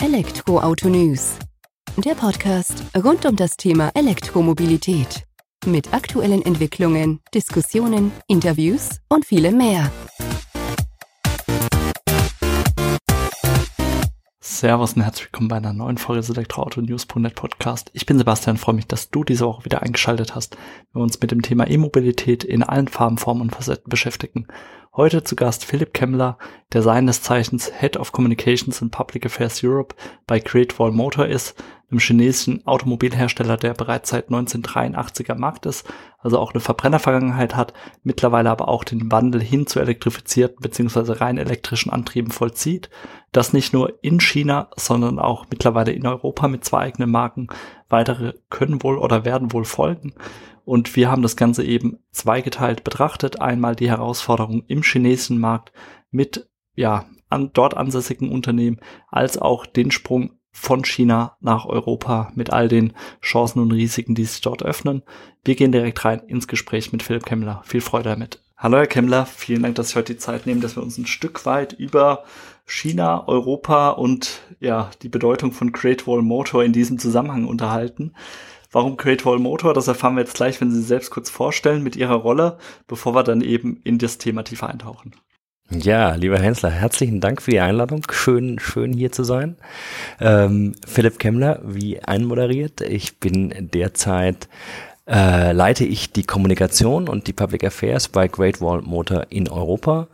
Elektroauto News. Der Podcast rund um das Thema Elektromobilität. Mit aktuellen Entwicklungen, Diskussionen, Interviews und vielem mehr. Servus und herzlich willkommen bei einer neuen Folge des Elektroauto-News.net Podcast. Ich bin Sebastian, freue mich, dass du diese Woche wieder eingeschaltet hast, wir uns mit dem Thema E-Mobilität in allen Farben, Formen und Facetten beschäftigen. Heute zu Gast Philipp Kemmler, der seines Zeichens Head of Communications and Public Affairs Europe bei Great Wall Motor ist, einem chinesischen Automobilhersteller, der bereits seit 1983 am Markt ist, also auch eine Verbrennervergangenheit hat, mittlerweile aber auch den Wandel hin zu elektrifizierten bzw. rein elektrischen Antrieben vollzieht. Das nicht nur in China, sondern auch mittlerweile in Europa mit zwei eigenen Marken. Weitere können wohl oder werden wohl folgen. Und wir haben das Ganze eben zweigeteilt betrachtet. Einmal die Herausforderung im chinesischen Markt mit, ja, an dort ansässigen Unternehmen, als auch den Sprung von China nach Europa mit all den Chancen und Risiken, die sich dort öffnen. Wir gehen direkt rein ins Gespräch mit Philipp Kemmler. Viel Freude damit. Hallo Herr Kemmler, vielen Dank, dass Sie heute die Zeit nehmen, dass wir uns ein Stück weit über China, Europa und ja, die Bedeutung von Great Wall Motor in diesem Zusammenhang unterhalten. Warum Great Wall Motor? Das erfahren wir jetzt gleich, wenn Sie sich selbst kurz vorstellen mit Ihrer Rolle, bevor wir dann eben in das Thema tiefer eintauchen. Ja, lieber Hensler, herzlichen Dank für die Einladung. Schön, schön hier zu sein. Ähm, Philipp Kemmler, wie einmoderiert. Ich bin derzeit äh, leite ich die Kommunikation und die Public Affairs bei Great Wall Motor in Europa.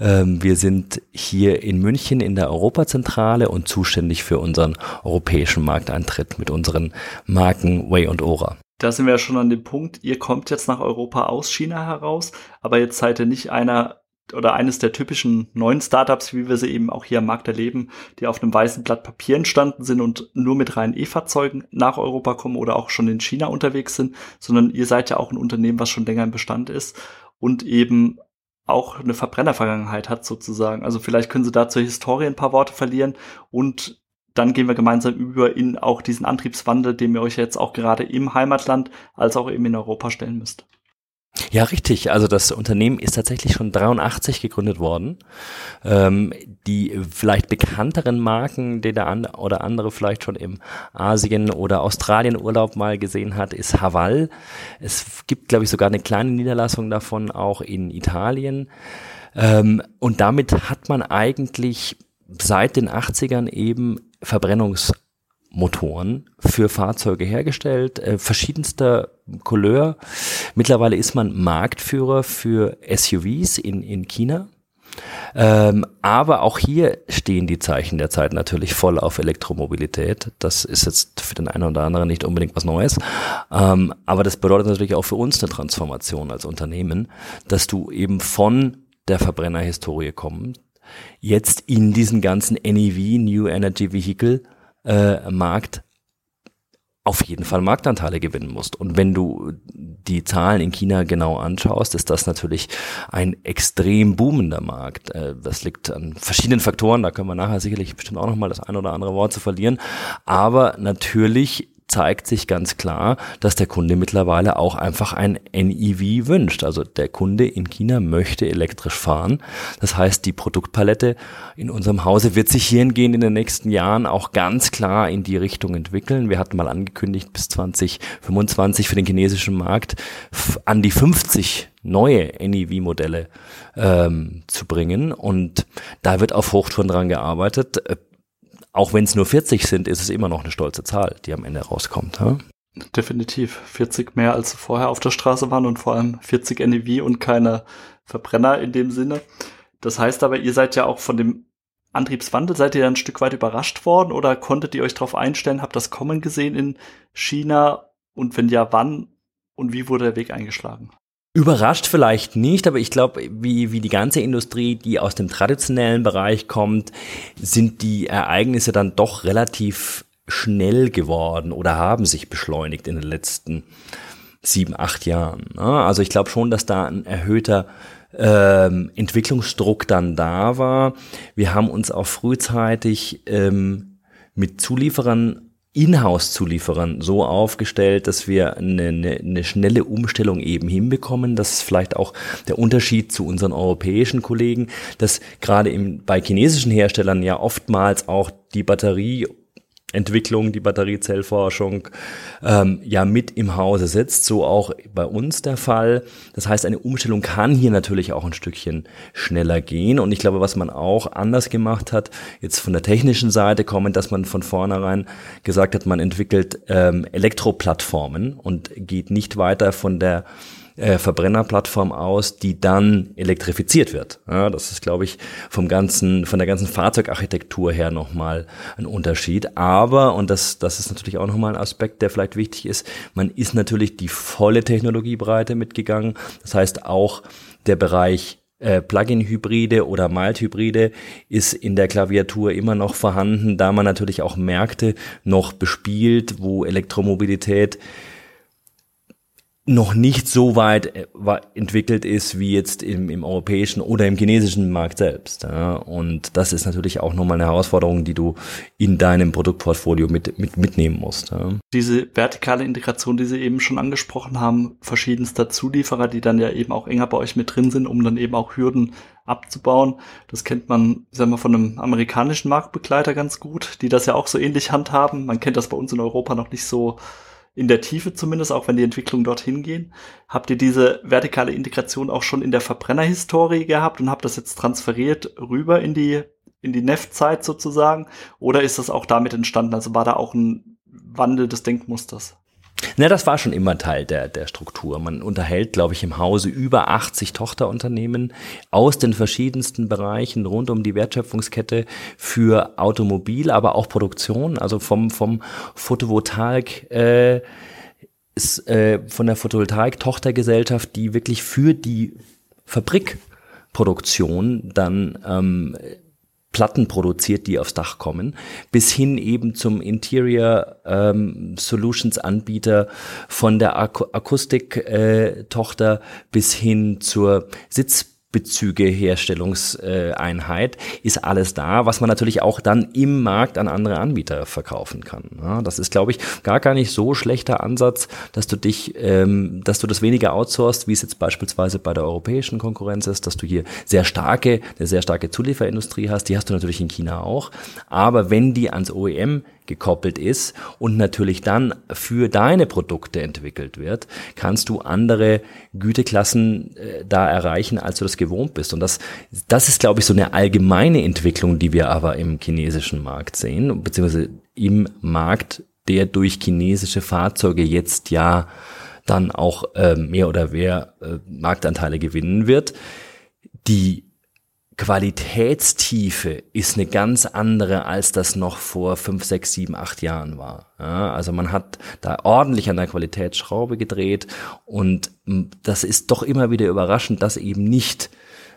Ähm, wir sind hier in München in der Europazentrale und zuständig für unseren europäischen Markteintritt mit unseren Marken Way und Ora. Da sind wir ja schon an dem Punkt, ihr kommt jetzt nach Europa aus China heraus, aber jetzt seid ihr nicht einer oder eines der typischen neuen Startups, wie wir sie eben auch hier am Markt erleben, die auf einem weißen Blatt Papier entstanden sind und nur mit reinen E-Fahrzeugen nach Europa kommen oder auch schon in China unterwegs sind, sondern ihr seid ja auch ein Unternehmen, was schon länger im Bestand ist und eben auch eine Verbrennervergangenheit hat sozusagen. Also vielleicht können Sie da zur Historie ein paar Worte verlieren und dann gehen wir gemeinsam über in auch diesen Antriebswandel, dem ihr euch jetzt auch gerade im Heimatland als auch eben in Europa stellen müsst. Ja, richtig. Also das Unternehmen ist tatsächlich schon 83 gegründet worden. Ähm, die vielleicht bekannteren Marken, die der an oder andere vielleicht schon im Asien oder Australien Urlaub mal gesehen hat, ist Haval. Es gibt, glaube ich, sogar eine kleine Niederlassung davon auch in Italien. Ähm, und damit hat man eigentlich seit den 80ern eben Verbrennungs Motoren für Fahrzeuge hergestellt, äh, verschiedenster Couleur. Mittlerweile ist man Marktführer für SUVs in, in China. Ähm, aber auch hier stehen die Zeichen der Zeit natürlich voll auf Elektromobilität. Das ist jetzt für den einen oder anderen nicht unbedingt was Neues. Ähm, aber das bedeutet natürlich auch für uns eine Transformation als Unternehmen, dass du eben von der Verbrennerhistorie kommst, jetzt in diesen ganzen NEV, New Energy Vehicle, äh, Markt auf jeden Fall Marktanteile gewinnen musst. Und wenn du die Zahlen in China genau anschaust, ist das natürlich ein extrem boomender Markt. Äh, das liegt an verschiedenen Faktoren, da können wir nachher sicherlich bestimmt auch nochmal das ein oder andere Wort zu verlieren. Aber natürlich zeigt sich ganz klar, dass der Kunde mittlerweile auch einfach ein NEV wünscht. Also der Kunde in China möchte elektrisch fahren. Das heißt, die Produktpalette in unserem Hause wird sich hiergehend in den nächsten Jahren auch ganz klar in die Richtung entwickeln. Wir hatten mal angekündigt, bis 2025 für den chinesischen Markt an die 50 neue NEV-Modelle ähm, zu bringen. Und da wird auf Hochtouren dran gearbeitet auch wenn es nur 40 sind, ist es immer noch eine stolze Zahl, die am Ende rauskommt. Ja? Definitiv. 40 mehr als vorher auf der Straße waren und vor allem 40 NEV und keine Verbrenner in dem Sinne. Das heißt aber, ihr seid ja auch von dem Antriebswandel, seid ihr ein Stück weit überrascht worden oder konntet ihr euch darauf einstellen, habt das kommen gesehen in China und wenn ja, wann und wie wurde der Weg eingeschlagen? Überrascht vielleicht nicht, aber ich glaube, wie, wie die ganze Industrie, die aus dem traditionellen Bereich kommt, sind die Ereignisse dann doch relativ schnell geworden oder haben sich beschleunigt in den letzten sieben, acht Jahren. Ne? Also ich glaube schon, dass da ein erhöhter ähm, Entwicklungsdruck dann da war. Wir haben uns auch frühzeitig ähm, mit Zulieferern Inhouse-Zulieferern so aufgestellt, dass wir eine, eine, eine schnelle Umstellung eben hinbekommen. Das ist vielleicht auch der Unterschied zu unseren europäischen Kollegen, dass gerade im, bei chinesischen Herstellern ja oftmals auch die Batterie Entwicklung, die Batteriezellforschung ähm, ja mit im Hause sitzt, so auch bei uns der Fall. Das heißt, eine Umstellung kann hier natürlich auch ein Stückchen schneller gehen. Und ich glaube, was man auch anders gemacht hat, jetzt von der technischen Seite kommend, dass man von vornherein gesagt hat, man entwickelt ähm, Elektroplattformen und geht nicht weiter von der äh, Verbrennerplattform aus, die dann elektrifiziert wird. Ja, das ist, glaube ich, vom ganzen, von der ganzen Fahrzeugarchitektur her nochmal ein Unterschied. Aber, und das, das ist natürlich auch nochmal ein Aspekt, der vielleicht wichtig ist, man ist natürlich die volle Technologiebreite mitgegangen. Das heißt auch der Bereich äh, Plug-in-Hybride oder Mild-Hybride ist in der Klaviatur immer noch vorhanden, da man natürlich auch Märkte noch bespielt, wo Elektromobilität noch nicht so weit äh, entwickelt ist wie jetzt im, im europäischen oder im chinesischen Markt selbst. Ja. Und das ist natürlich auch nochmal eine Herausforderung, die du in deinem Produktportfolio mit, mit, mitnehmen musst. Ja. Diese vertikale Integration, die Sie eben schon angesprochen haben, verschiedenster Zulieferer, die dann ja eben auch enger bei euch mit drin sind, um dann eben auch Hürden abzubauen. Das kennt man, sagen wir, von einem amerikanischen Marktbegleiter ganz gut, die das ja auch so ähnlich handhaben. Man kennt das bei uns in Europa noch nicht so in der Tiefe zumindest, auch wenn die Entwicklungen dorthin gehen. Habt ihr diese vertikale Integration auch schon in der Verbrennerhistorie gehabt und habt das jetzt transferiert rüber in die, in die NEF-Zeit sozusagen? Oder ist das auch damit entstanden? Also war da auch ein Wandel des Denkmusters? Na, das war schon immer Teil der, der Struktur. Man unterhält, glaube ich, im Hause über 80 Tochterunternehmen aus den verschiedensten Bereichen rund um die Wertschöpfungskette für Automobil, aber auch Produktion, also vom, vom Photovoltaik, äh, ist, äh, von der Photovoltaik-Tochtergesellschaft, die wirklich für die Fabrikproduktion dann ähm, Platten produziert, die aufs Dach kommen, bis hin eben zum Interior ähm, Solutions Anbieter von der Ak Akustik-Tochter äh, bis hin zur Sitz Bezüge-Herstellungseinheit ist alles da, was man natürlich auch dann im Markt an andere Anbieter verkaufen kann. Das ist, glaube ich, gar gar nicht so schlechter Ansatz, dass du dich, ähm, dass du das weniger outsourcest, wie es jetzt beispielsweise bei der europäischen Konkurrenz ist, dass du hier sehr starke, eine sehr starke Zulieferindustrie hast. Die hast du natürlich in China auch. Aber wenn die ans OEM gekoppelt ist und natürlich dann für deine Produkte entwickelt wird, kannst du andere Güteklassen äh, da erreichen, als du das gewohnt bist. Und das, das ist, glaube ich, so eine allgemeine Entwicklung, die wir aber im chinesischen Markt sehen, beziehungsweise im Markt, der durch chinesische Fahrzeuge jetzt ja dann auch äh, mehr oder mehr äh, Marktanteile gewinnen wird. Die Qualitätstiefe ist eine ganz andere, als das noch vor fünf, sechs, sieben, acht Jahren war. Ja, also man hat da ordentlich an der Qualitätsschraube gedreht und das ist doch immer wieder überraschend, dass eben nicht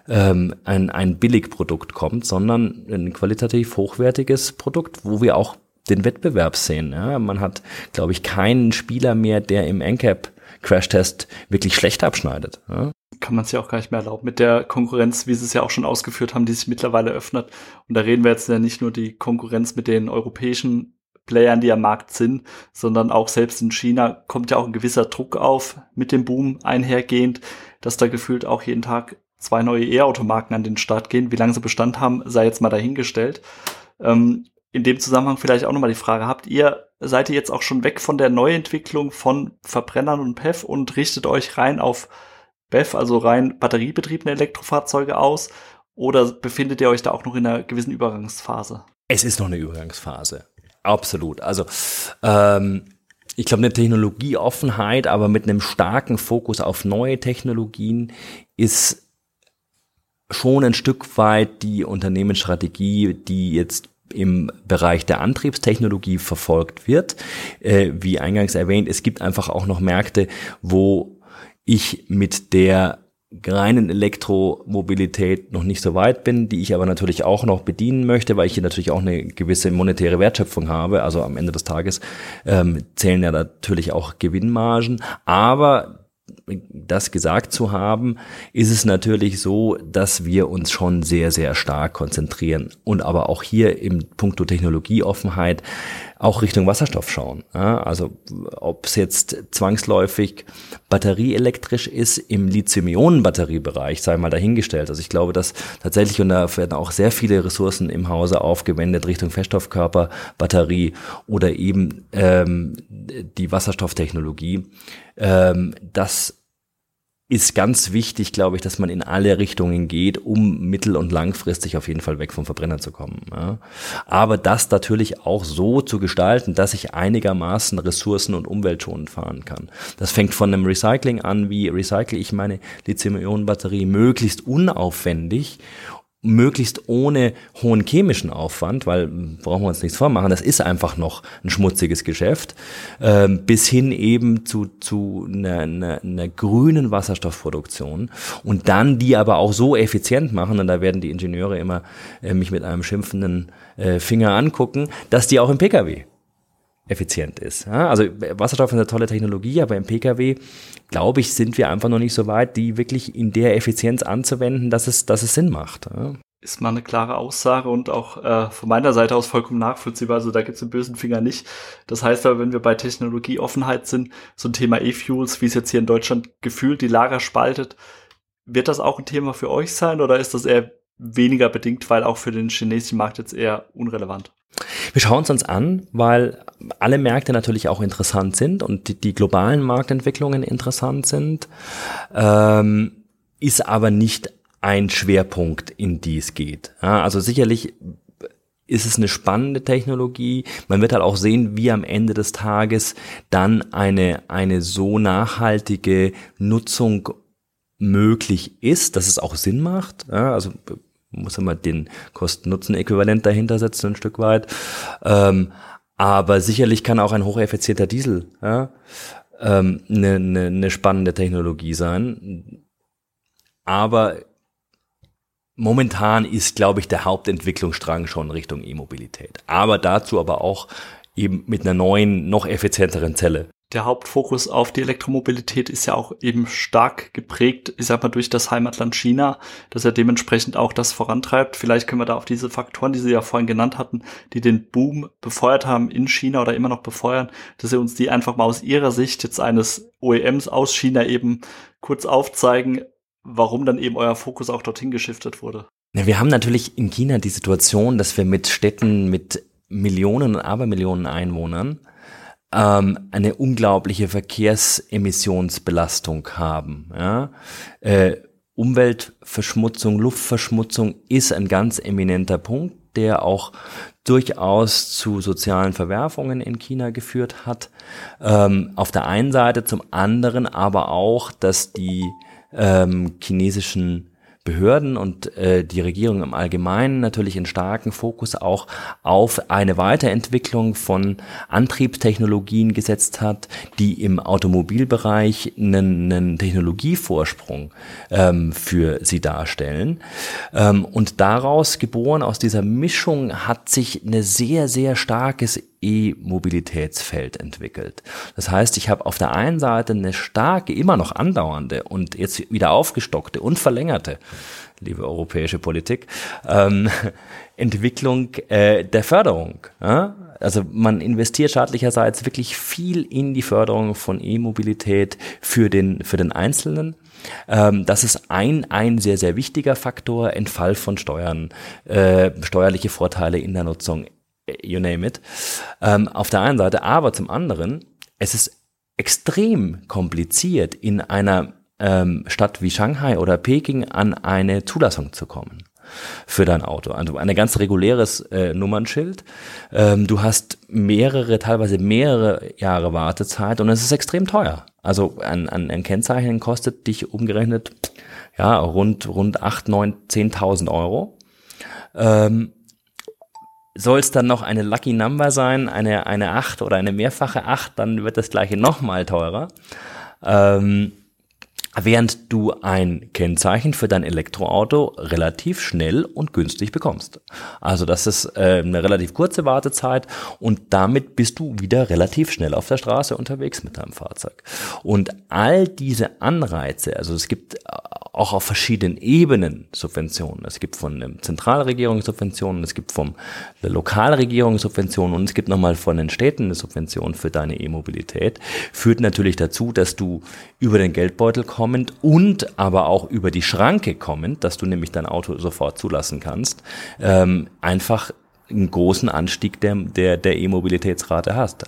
ähm, ein, ein Billigprodukt kommt, sondern ein qualitativ hochwertiges Produkt, wo wir auch den Wettbewerb sehen. Ja, man hat, glaube ich, keinen Spieler mehr, der im NCAP Crashtest wirklich schlecht abschneidet. Ja? Kann man es ja auch gar nicht mehr erlauben. Mit der Konkurrenz, wie sie es ja auch schon ausgeführt haben, die sich mittlerweile öffnet. Und da reden wir jetzt ja nicht nur die Konkurrenz mit den europäischen Playern, die am Markt sind, sondern auch selbst in China kommt ja auch ein gewisser Druck auf mit dem Boom einhergehend, dass da gefühlt auch jeden Tag zwei neue E-Automarken an den Start gehen. Wie lange sie Bestand haben, sei jetzt mal dahingestellt. Ähm, in dem Zusammenhang vielleicht auch nochmal die Frage, habt ihr, seid ihr jetzt auch schon weg von der Neuentwicklung von Verbrennern und PEF und richtet euch rein auf BEV, also rein batteriebetriebene Elektrofahrzeuge aus? Oder befindet ihr euch da auch noch in einer gewissen Übergangsphase? Es ist noch eine Übergangsphase. Absolut. Also ähm, ich glaube, eine Technologieoffenheit, aber mit einem starken Fokus auf neue Technologien ist schon ein Stück weit die Unternehmensstrategie, die jetzt im Bereich der Antriebstechnologie verfolgt wird. Äh, wie eingangs erwähnt, es gibt einfach auch noch Märkte, wo ich mit der reinen Elektromobilität noch nicht so weit bin, die ich aber natürlich auch noch bedienen möchte, weil ich hier natürlich auch eine gewisse monetäre Wertschöpfung habe. Also am Ende des Tages ähm, zählen ja natürlich auch Gewinnmargen. Aber das gesagt zu haben, ist es natürlich so, dass wir uns schon sehr, sehr stark konzentrieren und aber auch hier im Punkto Technologieoffenheit auch Richtung Wasserstoff schauen. Ja, also ob es jetzt zwangsläufig batterieelektrisch ist im Lithium-Ionen-Batteriebereich, sei mal dahingestellt. Also ich glaube, dass tatsächlich, und da werden auch sehr viele Ressourcen im Hause aufgewendet Richtung Feststoffkörper, Batterie oder eben ähm, die Wasserstofftechnologie, ähm, dass ist ganz wichtig, glaube ich, dass man in alle Richtungen geht, um mittel- und langfristig auf jeden Fall weg vom Verbrenner zu kommen. Ja. Aber das natürlich auch so zu gestalten, dass ich einigermaßen ressourcen- und umweltschonend fahren kann. Das fängt von einem Recycling an, wie recycle ich meine Lithium-Ionen-Batterie möglichst unaufwendig möglichst ohne hohen chemischen Aufwand, weil brauchen wir uns nichts vormachen, das ist einfach noch ein schmutziges Geschäft, ähm, bis hin eben zu, zu einer, einer, einer grünen Wasserstoffproduktion und dann die aber auch so effizient machen, und da werden die Ingenieure immer äh, mich mit einem schimpfenden äh, Finger angucken, dass die auch im Pkw effizient ist. Ja, also Wasserstoff ist eine tolle Technologie, aber im Pkw, glaube ich, sind wir einfach noch nicht so weit, die wirklich in der Effizienz anzuwenden, dass es, dass es Sinn macht. Ist mal eine klare Aussage und auch äh, von meiner Seite aus vollkommen nachvollziehbar. Also da gibt es den bösen Finger nicht. Das heißt aber, wenn wir bei Technologieoffenheit sind, so ein Thema E-Fuels, wie es jetzt hier in Deutschland gefühlt die Lager spaltet, wird das auch ein Thema für euch sein oder ist das eher weniger bedingt, weil auch für den chinesischen Markt jetzt eher unrelevant? Wir schauen es uns an, weil alle Märkte natürlich auch interessant sind und die, die globalen Marktentwicklungen interessant sind, ähm, ist aber nicht ein Schwerpunkt, in die es geht. Ja, also sicherlich ist es eine spannende Technologie. Man wird halt auch sehen, wie am Ende des Tages dann eine, eine so nachhaltige Nutzung möglich ist, dass es auch Sinn macht. Ja, also muss immer den Kosten-Nutzen-Äquivalent dahinter setzen, ein Stück weit. Ähm, aber sicherlich kann auch ein hocheffizienter Diesel ja, ähm, eine, eine, eine spannende Technologie sein. Aber momentan ist, glaube ich, der Hauptentwicklungsstrang schon Richtung E-Mobilität. Aber dazu aber auch eben mit einer neuen, noch effizienteren Zelle der Hauptfokus auf die Elektromobilität ist ja auch eben stark geprägt, ich sag mal, durch das Heimatland China, dass er dementsprechend auch das vorantreibt. Vielleicht können wir da auf diese Faktoren, die Sie ja vorhin genannt hatten, die den Boom befeuert haben in China oder immer noch befeuern, dass Sie uns die einfach mal aus Ihrer Sicht jetzt eines OEMs aus China eben kurz aufzeigen, warum dann eben euer Fokus auch dorthin geschiftet wurde. Ja, wir haben natürlich in China die Situation, dass wir mit Städten mit Millionen und Abermillionen Einwohnern ähm, eine unglaubliche Verkehrsemissionsbelastung haben. Ja? Äh, Umweltverschmutzung, Luftverschmutzung ist ein ganz eminenter Punkt, der auch durchaus zu sozialen Verwerfungen in China geführt hat. Ähm, auf der einen Seite, zum anderen aber auch, dass die ähm, chinesischen Behörden und äh, die Regierung im Allgemeinen natürlich einen starken Fokus auch auf eine Weiterentwicklung von Antriebstechnologien gesetzt hat, die im Automobilbereich einen, einen Technologievorsprung ähm, für sie darstellen. Ähm, und daraus geboren, aus dieser Mischung, hat sich eine sehr, sehr starkes E-Mobilitätsfeld entwickelt. Das heißt, ich habe auf der einen Seite eine starke, immer noch andauernde und jetzt wieder aufgestockte und verlängerte, liebe europäische Politik, ähm, Entwicklung äh, der Förderung. Ja? Also man investiert staatlicherseits wirklich viel in die Förderung von E-Mobilität für den, für den Einzelnen. Ähm, das ist ein, ein sehr, sehr wichtiger Faktor, Entfall von Steuern, äh, steuerliche Vorteile in der Nutzung you name it. Ähm, auf der einen Seite, aber zum anderen, es ist extrem kompliziert, in einer ähm, Stadt wie Shanghai oder Peking an eine Zulassung zu kommen für dein Auto. Also ein ganz reguläres äh, Nummernschild. Ähm, du hast mehrere, teilweise mehrere Jahre Wartezeit und es ist extrem teuer. Also ein, ein, ein Kennzeichen kostet dich umgerechnet ja rund rund acht, neun, zehntausend Euro. Ähm, soll es dann noch eine Lucky Number sein, eine, eine 8 oder eine mehrfache 8, dann wird das gleiche nochmal teurer. Ähm, während du ein Kennzeichen für dein Elektroauto relativ schnell und günstig bekommst. Also das ist äh, eine relativ kurze Wartezeit und damit bist du wieder relativ schnell auf der Straße unterwegs mit deinem Fahrzeug. Und all diese Anreize, also es gibt auch auf verschiedenen Ebenen Subventionen. Es gibt von der Zentralregierung Subventionen, es gibt von der Lokalregierung Subventionen und es gibt nochmal von den Städten eine Subvention für deine E-Mobilität. Führt natürlich dazu, dass du über den Geldbeutel kommend und aber auch über die Schranke kommend, dass du nämlich dein Auto sofort zulassen kannst, ähm, einfach einen großen Anstieg der, der, der E-Mobilitätsrate hast.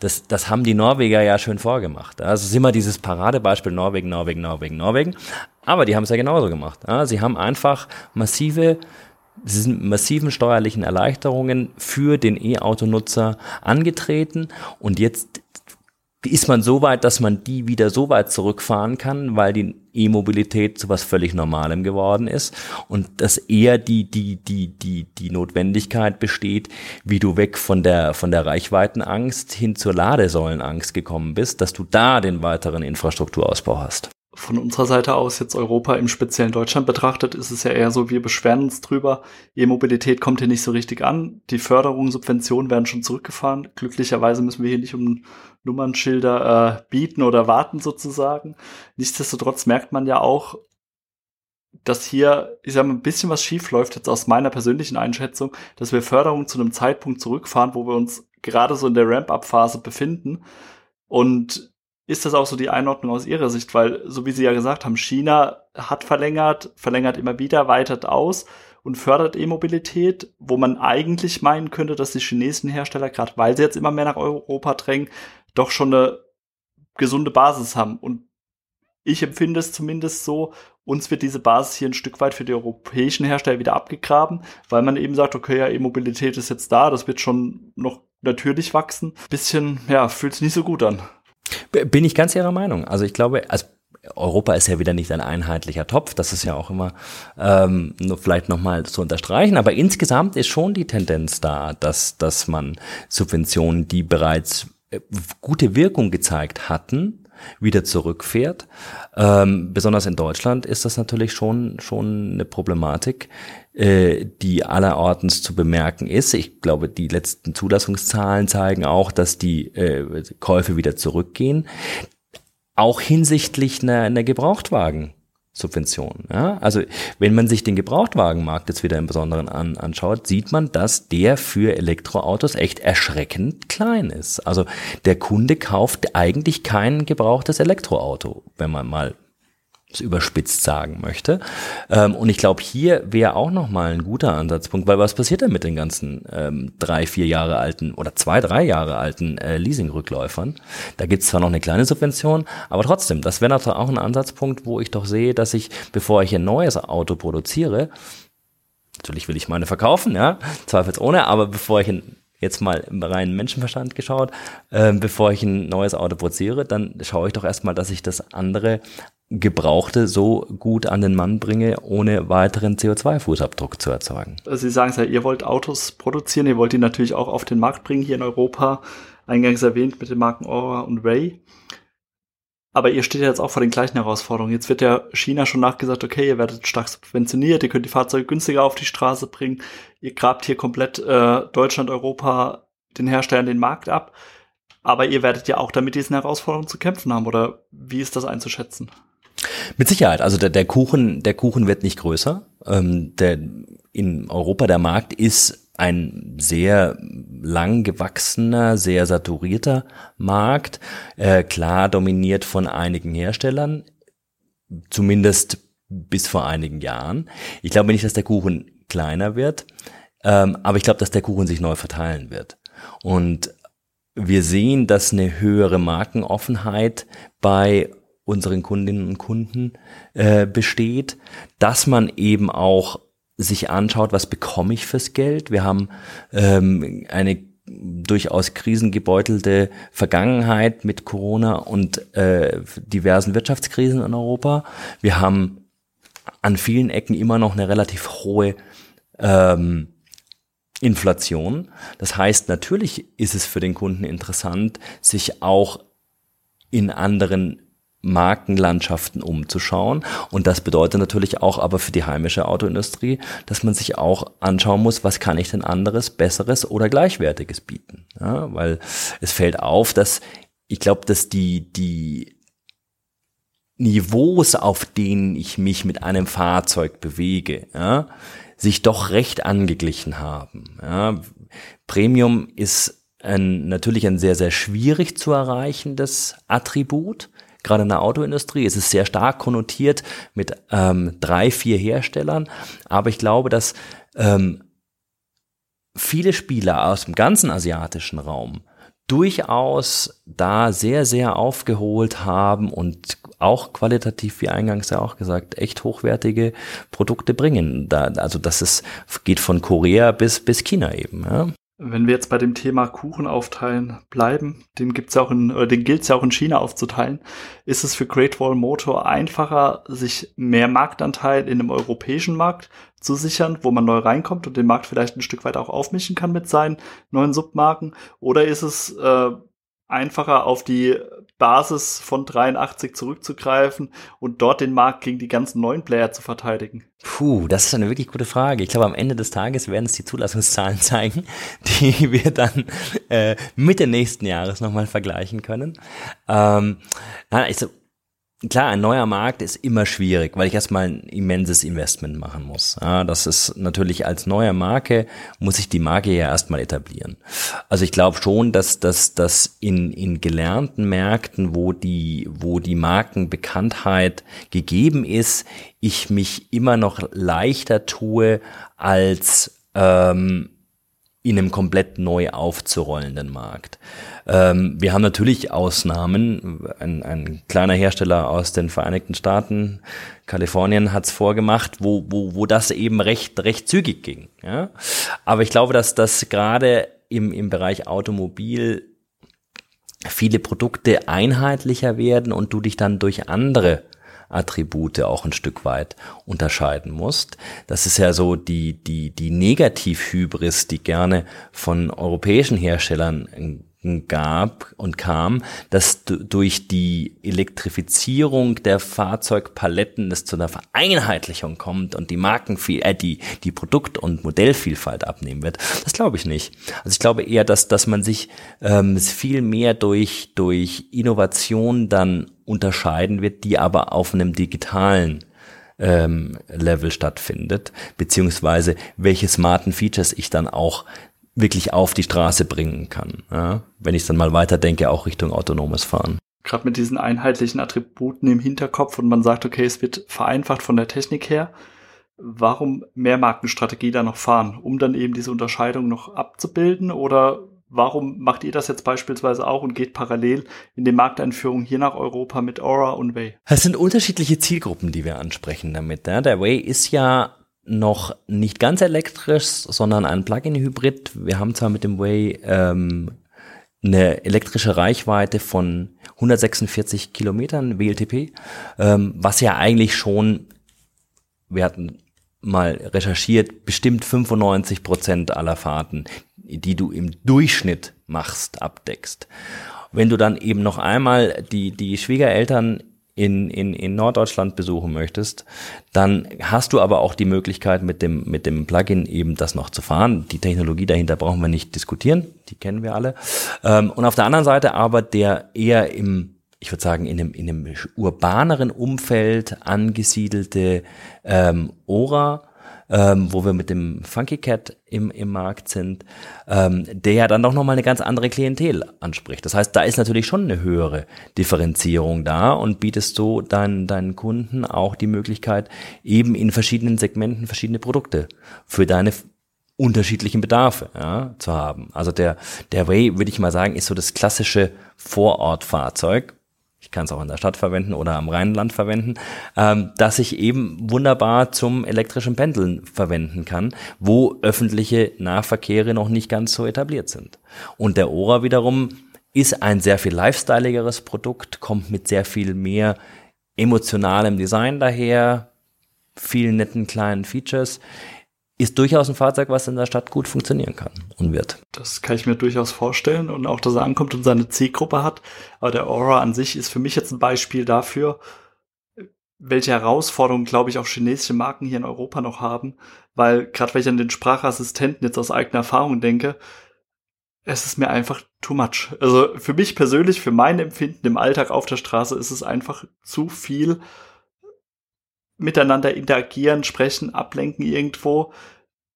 Das, das haben die Norweger ja schön vorgemacht. Also ist immer dieses Paradebeispiel Norwegen, Norwegen, Norwegen, Norwegen. Aber die haben es ja genauso gemacht. Sie haben einfach massive diesen massiven steuerlichen Erleichterungen für den E-Auto-Nutzer angetreten. Und jetzt ist man so weit, dass man die wieder so weit zurückfahren kann, weil die E-Mobilität zu was völlig Normalem geworden ist. Und dass eher die, die, die, die, die Notwendigkeit besteht, wie du weg von der, von der Reichweitenangst hin zur Ladesäulenangst gekommen bist, dass du da den weiteren Infrastrukturausbau hast von unserer Seite aus jetzt Europa im speziellen Deutschland betrachtet, ist es ja eher so, wir beschweren uns drüber. E-Mobilität kommt hier nicht so richtig an. Die Förderungen, Subventionen werden schon zurückgefahren. Glücklicherweise müssen wir hier nicht um Nummernschilder äh, bieten oder warten sozusagen. Nichtsdestotrotz merkt man ja auch, dass hier, ich sag mal, ein bisschen was schief läuft, jetzt aus meiner persönlichen Einschätzung, dass wir Förderungen zu einem Zeitpunkt zurückfahren, wo wir uns gerade so in der Ramp-up-Phase befinden. Und ist das auch so die Einordnung aus Ihrer Sicht? Weil, so wie Sie ja gesagt haben, China hat verlängert, verlängert immer wieder, weitet aus und fördert E-Mobilität, wo man eigentlich meinen könnte, dass die chinesischen Hersteller, gerade weil sie jetzt immer mehr nach Europa drängen, doch schon eine gesunde Basis haben. Und ich empfinde es zumindest so, uns wird diese Basis hier ein Stück weit für die europäischen Hersteller wieder abgegraben, weil man eben sagt, okay, ja, E-Mobilität ist jetzt da, das wird schon noch natürlich wachsen. Bisschen, ja, fühlt sich nicht so gut an. Bin ich ganz Ihrer Meinung. Also ich glaube, also Europa ist ja wieder nicht ein einheitlicher Topf, das ist ja auch immer ähm, vielleicht nochmal zu unterstreichen, aber insgesamt ist schon die Tendenz da, dass, dass man Subventionen, die bereits äh, gute Wirkung gezeigt hatten, wieder zurückfährt. Ähm, besonders in Deutschland ist das natürlich schon, schon eine Problematik, äh, die allerortens zu bemerken ist. Ich glaube, die letzten Zulassungszahlen zeigen auch, dass die äh, Käufe wieder zurückgehen. Auch hinsichtlich einer, einer Gebrauchtwagen. Subventionen. Ja? Also wenn man sich den Gebrauchtwagenmarkt jetzt wieder im Besonderen an, anschaut, sieht man, dass der für Elektroautos echt erschreckend klein ist. Also der Kunde kauft eigentlich kein gebrauchtes Elektroauto, wenn man mal überspitzt sagen möchte. Ähm, und ich glaube, hier wäre auch nochmal ein guter Ansatzpunkt, weil was passiert denn mit den ganzen ähm, drei, vier Jahre alten oder zwei, drei Jahre alten äh, Leasing-Rückläufern? Da gibt es zwar noch eine kleine Subvention, aber trotzdem, das wäre natürlich auch ein Ansatzpunkt, wo ich doch sehe, dass ich, bevor ich ein neues Auto produziere, natürlich will ich meine verkaufen, ja, zweifelsohne, aber bevor ich ein jetzt mal im reinen Menschenverstand geschaut, äh, bevor ich ein neues Auto produziere, dann schaue ich doch erstmal, dass ich das andere Gebrauchte so gut an den Mann bringe, ohne weiteren CO2-Fußabdruck zu erzeugen. Sie sagen es ja, ihr wollt Autos produzieren, ihr wollt die natürlich auch auf den Markt bringen hier in Europa. Eingangs erwähnt mit den Marken Aura und Ray. Aber ihr steht ja jetzt auch vor den gleichen Herausforderungen. Jetzt wird ja China schon nachgesagt, okay, ihr werdet stark subventioniert, ihr könnt die Fahrzeuge günstiger auf die Straße bringen, ihr grabt hier komplett äh, Deutschland, Europa, den Herstellern den Markt ab. Aber ihr werdet ja auch damit diesen Herausforderungen zu kämpfen haben, oder wie ist das einzuschätzen? Mit Sicherheit. Also der, der Kuchen, der Kuchen wird nicht größer. Ähm, der, in Europa der Markt ist ein sehr lang gewachsener, sehr saturierter Markt, äh, klar dominiert von einigen Herstellern, zumindest bis vor einigen Jahren. Ich glaube nicht, dass der Kuchen kleiner wird, ähm, aber ich glaube, dass der Kuchen sich neu verteilen wird. Und wir sehen, dass eine höhere Markenoffenheit bei unseren Kundinnen und Kunden äh, besteht, dass man eben auch sich anschaut, was bekomme ich fürs Geld. Wir haben ähm, eine durchaus krisengebeutelte Vergangenheit mit Corona und äh, diversen Wirtschaftskrisen in Europa. Wir haben an vielen Ecken immer noch eine relativ hohe ähm, Inflation. Das heißt, natürlich ist es für den Kunden interessant, sich auch in anderen Markenlandschaften umzuschauen. Und das bedeutet natürlich auch aber für die heimische Autoindustrie, dass man sich auch anschauen muss, was kann ich denn anderes, besseres oder gleichwertiges bieten. Ja, weil es fällt auf, dass ich glaube, dass die, die Niveaus, auf denen ich mich mit einem Fahrzeug bewege, ja, sich doch recht angeglichen haben. Ja. Premium ist ein, natürlich ein sehr, sehr schwierig zu erreichendes Attribut. Gerade in der Autoindustrie ist es sehr stark konnotiert mit ähm, drei, vier Herstellern. Aber ich glaube, dass ähm, viele Spieler aus dem ganzen asiatischen Raum durchaus da sehr, sehr aufgeholt haben und auch qualitativ, wie eingangs ja auch gesagt, echt hochwertige Produkte bringen. Da, also das ist, geht von Korea bis, bis China eben. Ja. Wenn wir jetzt bei dem Thema Kuchen aufteilen bleiben, den gibt's ja auch in, oder den gilt's ja auch in China aufzuteilen, ist es für Great Wall Motor einfacher, sich mehr Marktanteil in einem europäischen Markt zu sichern, wo man neu reinkommt und den Markt vielleicht ein Stück weit auch aufmischen kann mit seinen neuen Submarken? Oder ist es äh, einfacher auf die Basis von 83 zurückzugreifen und dort den Markt gegen die ganzen neuen Player zu verteidigen? Puh, das ist eine wirklich gute Frage. Ich glaube, am Ende des Tages werden es die Zulassungszahlen zeigen, die wir dann äh, Mitte nächsten Jahres nochmal vergleichen können. Ähm, also, klar, ein neuer Markt ist immer schwierig, weil ich erstmal ein immenses Investment machen muss. Ja, das ist natürlich als neue Marke, muss ich die Marke ja erstmal etablieren. Also ich glaube schon, dass dass dass in, in gelernten Märkten, wo die, wo die Markenbekanntheit gegeben ist, ich mich immer noch leichter tue als ähm, in einem komplett neu aufzurollenden Markt. Ähm, wir haben natürlich Ausnahmen. Ein, ein, kleiner Hersteller aus den Vereinigten Staaten, Kalifornien, hat es vorgemacht, wo, wo, wo das eben recht, recht zügig ging. Ja? Aber ich glaube, dass das gerade im, im Bereich Automobil viele Produkte einheitlicher werden und du dich dann durch andere Attribute auch ein Stück weit unterscheiden musst. Das ist ja so die, die, die Negativhybris, die gerne von europäischen Herstellern gab und kam, dass durch die Elektrifizierung der Fahrzeugpaletten es zu einer Vereinheitlichung kommt und die Markenviel äh, die die Produkt- und Modellvielfalt abnehmen wird. Das glaube ich nicht. Also ich glaube eher, dass dass man sich ähm, viel mehr durch durch Innovation dann unterscheiden wird, die aber auf einem digitalen ähm, Level stattfindet, beziehungsweise welche smarten Features ich dann auch wirklich auf die Straße bringen kann. Ja? Wenn ich dann mal weiterdenke, auch Richtung autonomes Fahren. Gerade mit diesen einheitlichen Attributen im Hinterkopf und man sagt, okay, es wird vereinfacht von der Technik her. Warum mehr Markenstrategie da noch fahren? Um dann eben diese Unterscheidung noch abzubilden oder warum macht ihr das jetzt beispielsweise auch und geht parallel in die Markteinführung hier nach Europa mit Aura und Way? Es sind unterschiedliche Zielgruppen, die wir ansprechen damit. Ja? Der Way ist ja noch nicht ganz elektrisch, sondern ein Plug-in-Hybrid. Wir haben zwar mit dem Way ähm, eine elektrische Reichweite von 146 Kilometern WLTP, ähm, was ja eigentlich schon, wir hatten mal recherchiert, bestimmt 95 Prozent aller Fahrten, die du im Durchschnitt machst, abdeckst. Wenn du dann eben noch einmal die, die Schwiegereltern in, in, in Norddeutschland besuchen möchtest, dann hast du aber auch die Möglichkeit, mit dem, mit dem Plugin eben das noch zu fahren. Die Technologie dahinter brauchen wir nicht diskutieren, die kennen wir alle. Ähm, und auf der anderen Seite aber der eher im, ich würde sagen, in einem, in einem urbaneren Umfeld angesiedelte ähm, Ora, ähm, wo wir mit dem Funky Cat im, im Markt sind, ähm, der ja dann doch nochmal eine ganz andere Klientel anspricht. Das heißt, da ist natürlich schon eine höhere Differenzierung da und bietest du deinen, deinen Kunden auch die Möglichkeit, eben in verschiedenen Segmenten verschiedene Produkte für deine unterschiedlichen Bedarfe ja, zu haben. Also der, der Way, würde ich mal sagen, ist so das klassische Vorortfahrzeug, kann es auch in der Stadt verwenden oder am Rheinland verwenden, ähm, dass ich eben wunderbar zum elektrischen Pendeln verwenden kann, wo öffentliche Nahverkehre noch nicht ganz so etabliert sind. Und der Ora wiederum ist ein sehr viel lifestyleigeres Produkt, kommt mit sehr viel mehr emotionalem Design daher, vielen netten kleinen Features ist durchaus ein Fahrzeug, was in der Stadt gut funktionieren kann und wird. Das kann ich mir durchaus vorstellen und auch, dass er ankommt und seine Zielgruppe hat. Aber der Aura an sich ist für mich jetzt ein Beispiel dafür, welche Herausforderungen, glaube ich, auch chinesische Marken hier in Europa noch haben. Weil gerade wenn ich an den Sprachassistenten jetzt aus eigener Erfahrung denke, es ist mir einfach too much. Also für mich persönlich, für mein Empfinden im Alltag auf der Straße ist es einfach zu viel miteinander interagieren, sprechen, ablenken irgendwo.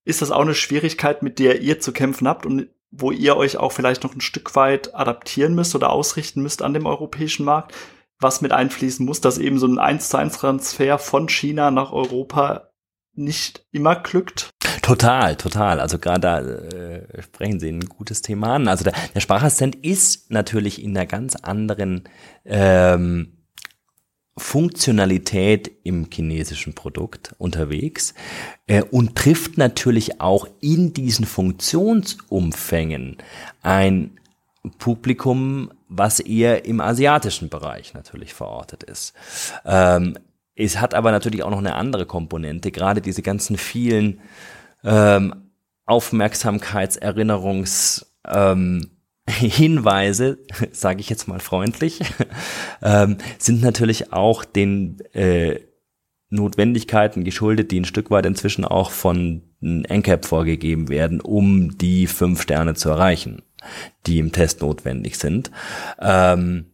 Ist das auch eine Schwierigkeit, mit der ihr zu kämpfen habt und wo ihr euch auch vielleicht noch ein Stück weit adaptieren müsst oder ausrichten müsst an dem europäischen Markt? Was mit einfließen muss, dass eben so ein 1 zu 1 Transfer von China nach Europa nicht immer glückt? Total, total. Also gerade da äh, sprechen Sie ein gutes Thema an. Also der, der Sprachassistent ist natürlich in einer ganz anderen ähm, Funktionalität im chinesischen Produkt unterwegs äh, und trifft natürlich auch in diesen Funktionsumfängen ein Publikum, was eher im asiatischen Bereich natürlich verortet ist. Ähm, es hat aber natürlich auch noch eine andere Komponente, gerade diese ganzen vielen ähm, Aufmerksamkeitserinnerungs ähm, Hinweise, sage ich jetzt mal freundlich, ähm, sind natürlich auch den äh, Notwendigkeiten geschuldet, die ein Stück weit inzwischen auch von NCAP vorgegeben werden, um die fünf Sterne zu erreichen, die im Test notwendig sind. Ähm,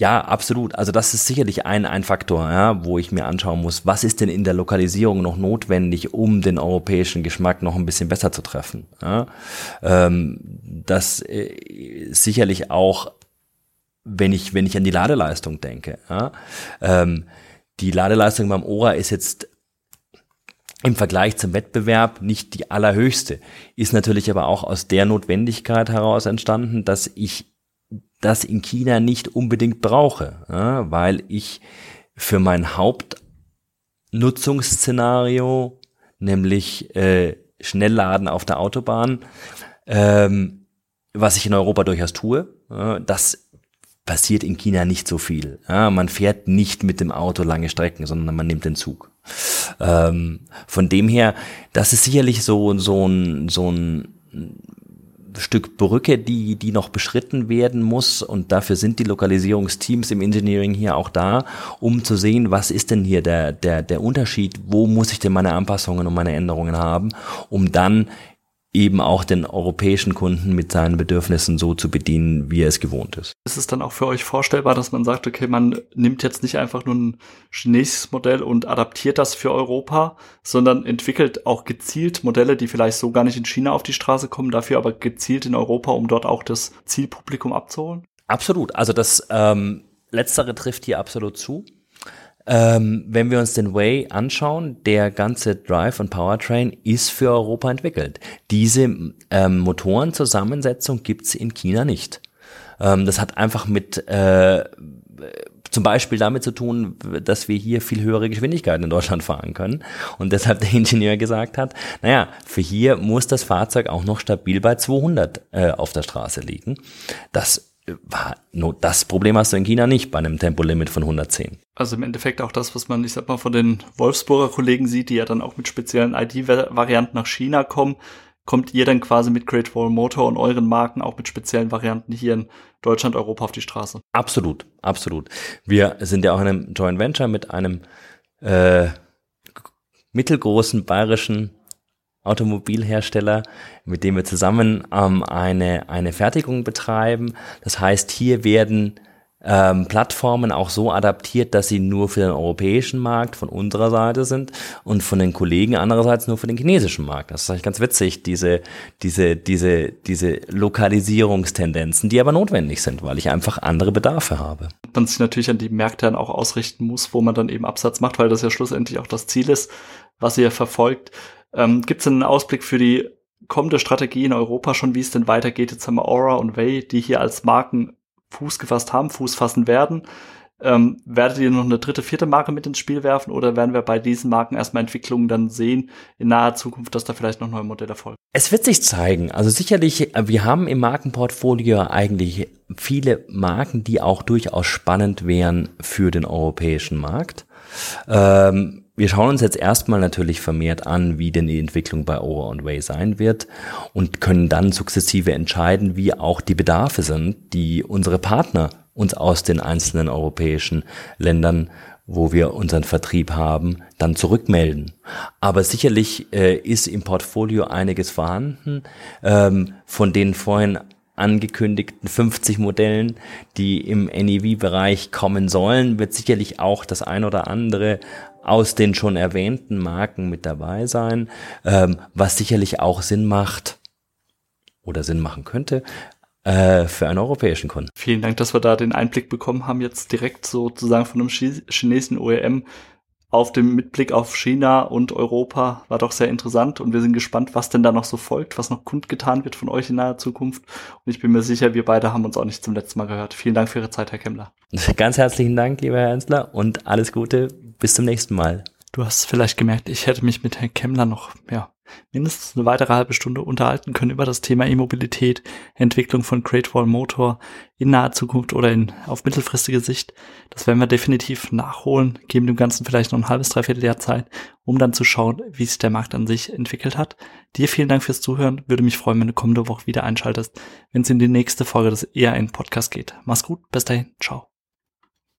ja, absolut. Also das ist sicherlich ein, ein Faktor, ja, wo ich mir anschauen muss, was ist denn in der Lokalisierung noch notwendig, um den europäischen Geschmack noch ein bisschen besser zu treffen. Ja. Ähm, das äh, sicherlich auch, wenn ich, wenn ich an die Ladeleistung denke. Ja. Ähm, die Ladeleistung beim Ora ist jetzt im Vergleich zum Wettbewerb nicht die allerhöchste, ist natürlich aber auch aus der Notwendigkeit heraus entstanden, dass ich das in China nicht unbedingt brauche, ja, weil ich für mein Hauptnutzungsszenario, nämlich äh, Schnellladen auf der Autobahn, ähm, was ich in Europa durchaus tue, äh, das passiert in China nicht so viel. Ja, man fährt nicht mit dem Auto lange Strecken, sondern man nimmt den Zug. Ähm, von dem her, das ist sicherlich so, so ein, so ein Stück Brücke, die, die noch beschritten werden muss. Und dafür sind die Lokalisierungsteams im Engineering hier auch da, um zu sehen, was ist denn hier der, der, der Unterschied, wo muss ich denn meine Anpassungen und meine Änderungen haben, um dann eben auch den europäischen Kunden mit seinen Bedürfnissen so zu bedienen, wie er es gewohnt ist. Ist es dann auch für euch vorstellbar, dass man sagt, okay, man nimmt jetzt nicht einfach nur ein chinesisches Modell und adaptiert das für Europa, sondern entwickelt auch gezielt Modelle, die vielleicht so gar nicht in China auf die Straße kommen, dafür aber gezielt in Europa, um dort auch das Zielpublikum abzuholen? Absolut. Also das ähm, Letztere trifft hier absolut zu. Ähm, wenn wir uns den Way anschauen, der ganze Drive und Powertrain ist für Europa entwickelt. Diese ähm, Motorenzusammensetzung gibt's in China nicht. Ähm, das hat einfach mit äh, zum Beispiel damit zu tun, dass wir hier viel höhere Geschwindigkeiten in Deutschland fahren können. Und deshalb der Ingenieur gesagt hat, naja, für hier muss das Fahrzeug auch noch stabil bei 200 äh, auf der Straße liegen. Das war nur das Problem hast du in China nicht bei einem Tempolimit von 110. Also im Endeffekt auch das, was man, ich sag mal, von den Wolfsburger Kollegen sieht, die ja dann auch mit speziellen ID-Varianten nach China kommen, kommt ihr dann quasi mit Great Wall Motor und euren Marken auch mit speziellen Varianten hier in Deutschland, Europa auf die Straße? Absolut, absolut. Wir sind ja auch in einem Joint Venture mit einem äh, mittelgroßen bayerischen Automobilhersteller, mit dem wir zusammen ähm, eine, eine Fertigung betreiben. Das heißt, hier werden ähm, Plattformen auch so adaptiert, dass sie nur für den europäischen Markt von unserer Seite sind und von den Kollegen andererseits nur für den chinesischen Markt. Das ist eigentlich ganz witzig, diese, diese, diese, diese Lokalisierungstendenzen, die aber notwendig sind, weil ich einfach andere Bedarfe habe. Man sich natürlich an die Märkte dann auch ausrichten muss, wo man dann eben Absatz macht, weil das ja schlussendlich auch das Ziel ist, was ihr verfolgt. Ähm, Gibt es einen Ausblick für die kommende Strategie in Europa schon, wie es denn weitergeht? Jetzt haben wir Aura und Way, die hier als Marken Fuß gefasst haben, Fuß fassen werden. Ähm, werdet ihr noch eine dritte, vierte Marke mit ins Spiel werfen oder werden wir bei diesen Marken erstmal Entwicklungen dann sehen in naher Zukunft, dass da vielleicht noch neue Modelle folgen? Es wird sich zeigen. Also sicherlich, äh, wir haben im Markenportfolio eigentlich viele Marken, die auch durchaus spannend wären für den europäischen Markt. Ähm, wir schauen uns jetzt erstmal natürlich vermehrt an, wie denn die Entwicklung bei Over und Way sein wird und können dann sukzessive entscheiden, wie auch die Bedarfe sind, die unsere Partner uns aus den einzelnen europäischen Ländern wo wir unseren Vertrieb haben, dann zurückmelden. Aber sicherlich äh, ist im Portfolio einiges vorhanden, ähm, von den vorhin angekündigten 50 Modellen, die im NEV-Bereich kommen sollen, wird sicherlich auch das ein oder andere aus den schon erwähnten Marken mit dabei sein, ähm, was sicherlich auch Sinn macht oder Sinn machen könnte, äh, für einen europäischen Kunden. Vielen Dank, dass wir da den Einblick bekommen haben, jetzt direkt sozusagen von einem chinesischen OEM auf dem Mitblick auf China und Europa war doch sehr interessant und wir sind gespannt, was denn da noch so folgt, was noch kundgetan wird von euch in naher Zukunft. Und ich bin mir sicher, wir beide haben uns auch nicht zum letzten Mal gehört. Vielen Dank für Ihre Zeit, Herr Kemmler. Ganz herzlichen Dank, lieber Herr Ensler, und alles Gute. Bis zum nächsten Mal. Du hast vielleicht gemerkt, ich hätte mich mit Herrn Kemmler noch, ja, mindestens eine weitere halbe Stunde unterhalten können über das Thema E-Mobilität, Entwicklung von Great Wall Motor in naher Zukunft oder in, auf mittelfristige Sicht. Das werden wir definitiv nachholen, geben dem Ganzen vielleicht noch ein halbes, dreiviertel Jahr Zeit, um dann zu schauen, wie sich der Markt an sich entwickelt hat. Dir vielen Dank fürs Zuhören. Würde mich freuen, wenn du kommende Woche wieder einschaltest, wenn es in die nächste Folge des ERN Podcast geht. Mach's gut. Bis dahin. Ciao.